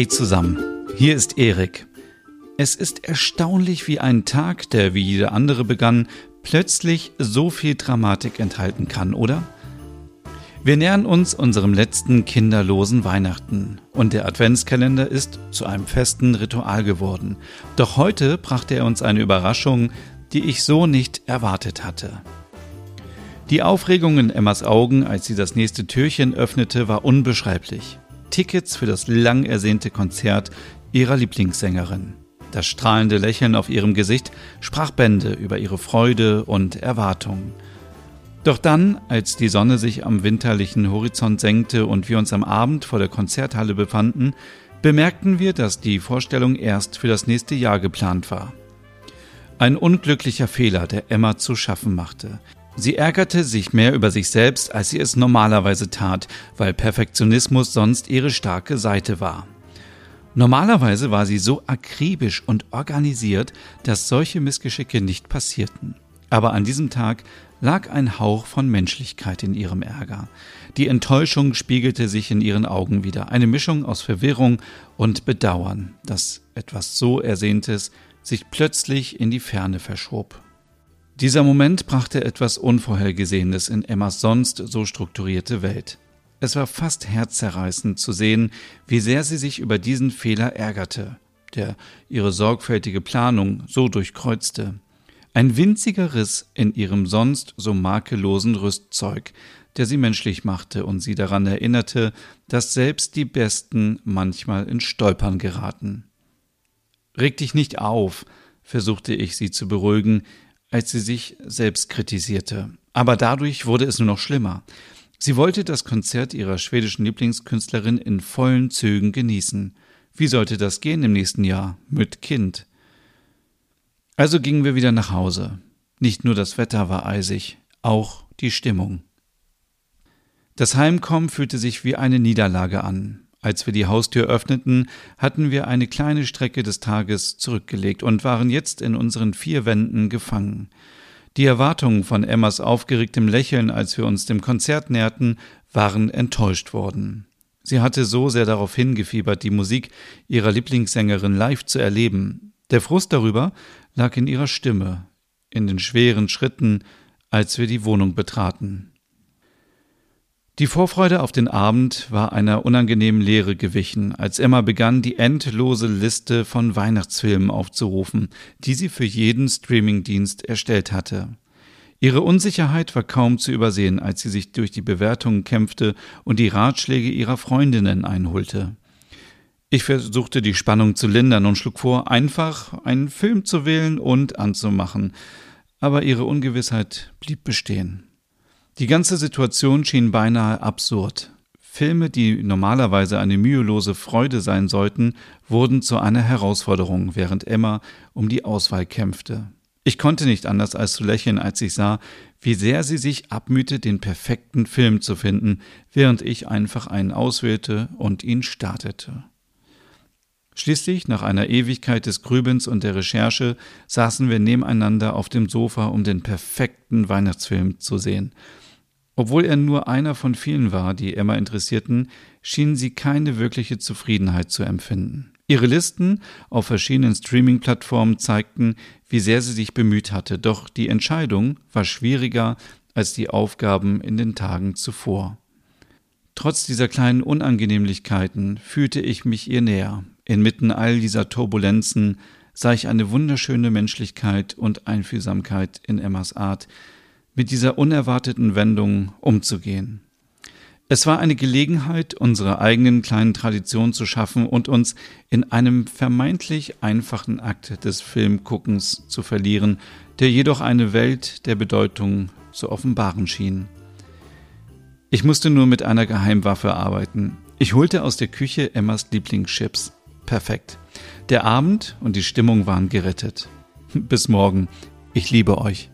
Hey zusammen, hier ist Erik. Es ist erstaunlich, wie ein Tag, der wie jeder andere begann, plötzlich so viel Dramatik enthalten kann, oder? Wir nähern uns unserem letzten kinderlosen Weihnachten und der Adventskalender ist zu einem festen Ritual geworden. Doch heute brachte er uns eine Überraschung, die ich so nicht erwartet hatte. Die Aufregung in Emmas Augen, als sie das nächste Türchen öffnete, war unbeschreiblich. Tickets für das lang ersehnte Konzert ihrer Lieblingssängerin. Das strahlende Lächeln auf ihrem Gesicht sprach Bände über ihre Freude und Erwartung. Doch dann, als die Sonne sich am winterlichen Horizont senkte und wir uns am Abend vor der Konzerthalle befanden, bemerkten wir, dass die Vorstellung erst für das nächste Jahr geplant war. Ein unglücklicher Fehler, der Emma zu schaffen machte. Sie ärgerte sich mehr über sich selbst, als sie es normalerweise tat, weil Perfektionismus sonst ihre starke Seite war. Normalerweise war sie so akribisch und organisiert, dass solche Missgeschicke nicht passierten. Aber an diesem Tag lag ein Hauch von Menschlichkeit in ihrem Ärger. Die Enttäuschung spiegelte sich in ihren Augen wieder, eine Mischung aus Verwirrung und Bedauern, dass etwas so Ersehntes sich plötzlich in die Ferne verschob. Dieser Moment brachte etwas Unvorhergesehenes in Emmas sonst so strukturierte Welt. Es war fast herzzerreißend zu sehen, wie sehr sie sich über diesen Fehler ärgerte, der ihre sorgfältige Planung so durchkreuzte. Ein winziger Riss in ihrem sonst so makellosen Rüstzeug, der sie menschlich machte und sie daran erinnerte, dass selbst die Besten manchmal in Stolpern geraten. Reg dich nicht auf, versuchte ich sie zu beruhigen, als sie sich selbst kritisierte. Aber dadurch wurde es nur noch schlimmer. Sie wollte das Konzert ihrer schwedischen Lieblingskünstlerin in vollen Zügen genießen. Wie sollte das gehen im nächsten Jahr mit Kind? Also gingen wir wieder nach Hause. Nicht nur das Wetter war eisig, auch die Stimmung. Das Heimkommen fühlte sich wie eine Niederlage an. Als wir die Haustür öffneten, hatten wir eine kleine Strecke des Tages zurückgelegt und waren jetzt in unseren vier Wänden gefangen. Die Erwartungen von Emmas aufgeregtem Lächeln, als wir uns dem Konzert näherten, waren enttäuscht worden. Sie hatte so sehr darauf hingefiebert, die Musik ihrer Lieblingssängerin live zu erleben. Der Frust darüber lag in ihrer Stimme, in den schweren Schritten, als wir die Wohnung betraten. Die Vorfreude auf den Abend war einer unangenehmen Leere gewichen, als Emma begann, die endlose Liste von Weihnachtsfilmen aufzurufen, die sie für jeden Streamingdienst erstellt hatte. Ihre Unsicherheit war kaum zu übersehen, als sie sich durch die Bewertungen kämpfte und die Ratschläge ihrer Freundinnen einholte. Ich versuchte die Spannung zu lindern und schlug vor, einfach einen Film zu wählen und anzumachen, aber ihre Ungewissheit blieb bestehen. Die ganze Situation schien beinahe absurd. Filme, die normalerweise eine mühelose Freude sein sollten, wurden zu einer Herausforderung, während Emma um die Auswahl kämpfte. Ich konnte nicht anders als zu lächeln, als ich sah, wie sehr sie sich abmühte, den perfekten Film zu finden, während ich einfach einen auswählte und ihn startete. Schließlich, nach einer Ewigkeit des Grübens und der Recherche, saßen wir nebeneinander auf dem Sofa, um den perfekten Weihnachtsfilm zu sehen. Obwohl er nur einer von vielen war, die Emma interessierten, schien sie keine wirkliche Zufriedenheit zu empfinden. Ihre Listen auf verschiedenen Streaming-Plattformen zeigten, wie sehr sie sich bemüht hatte, doch die Entscheidung war schwieriger als die Aufgaben in den Tagen zuvor. Trotz dieser kleinen Unangenehmlichkeiten fühlte ich mich ihr näher. Inmitten all dieser Turbulenzen sah ich eine wunderschöne Menschlichkeit und Einfühlsamkeit in Emmas Art, mit dieser unerwarteten Wendung umzugehen. Es war eine Gelegenheit, unsere eigenen kleinen Traditionen zu schaffen und uns in einem vermeintlich einfachen Akt des Filmguckens zu verlieren, der jedoch eine Welt der Bedeutung zu offenbaren schien. Ich musste nur mit einer Geheimwaffe arbeiten. Ich holte aus der Küche Emmas Lieblingschips. Perfekt. Der Abend und die Stimmung waren gerettet. Bis morgen. Ich liebe euch.